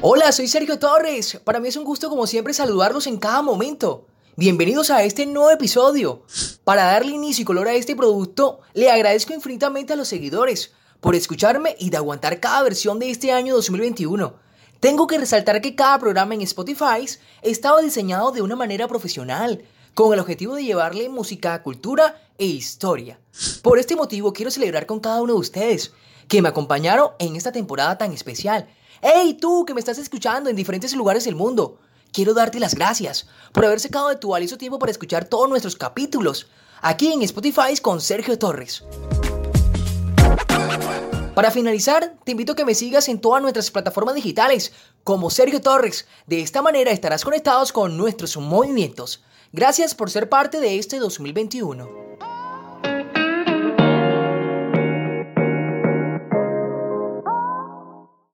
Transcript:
Hola, soy Sergio Torres. Para mí es un gusto como siempre saludarlos en cada momento. Bienvenidos a este nuevo episodio. Para darle inicio y color a este producto, le agradezco infinitamente a los seguidores por escucharme y de aguantar cada versión de este año 2021. Tengo que resaltar que cada programa en Spotify estaba diseñado de una manera profesional, con el objetivo de llevarle música, cultura e historia. Por este motivo quiero celebrar con cada uno de ustedes que me acompañaron en esta temporada tan especial. ¡Hey tú que me estás escuchando en diferentes lugares del mundo! Quiero darte las gracias por haber sacado de tu valioso tiempo para escuchar todos nuestros capítulos aquí en Spotify con Sergio Torres. Para finalizar, te invito a que me sigas en todas nuestras plataformas digitales como Sergio Torres. De esta manera estarás conectados con nuestros movimientos. Gracias por ser parte de este 2021.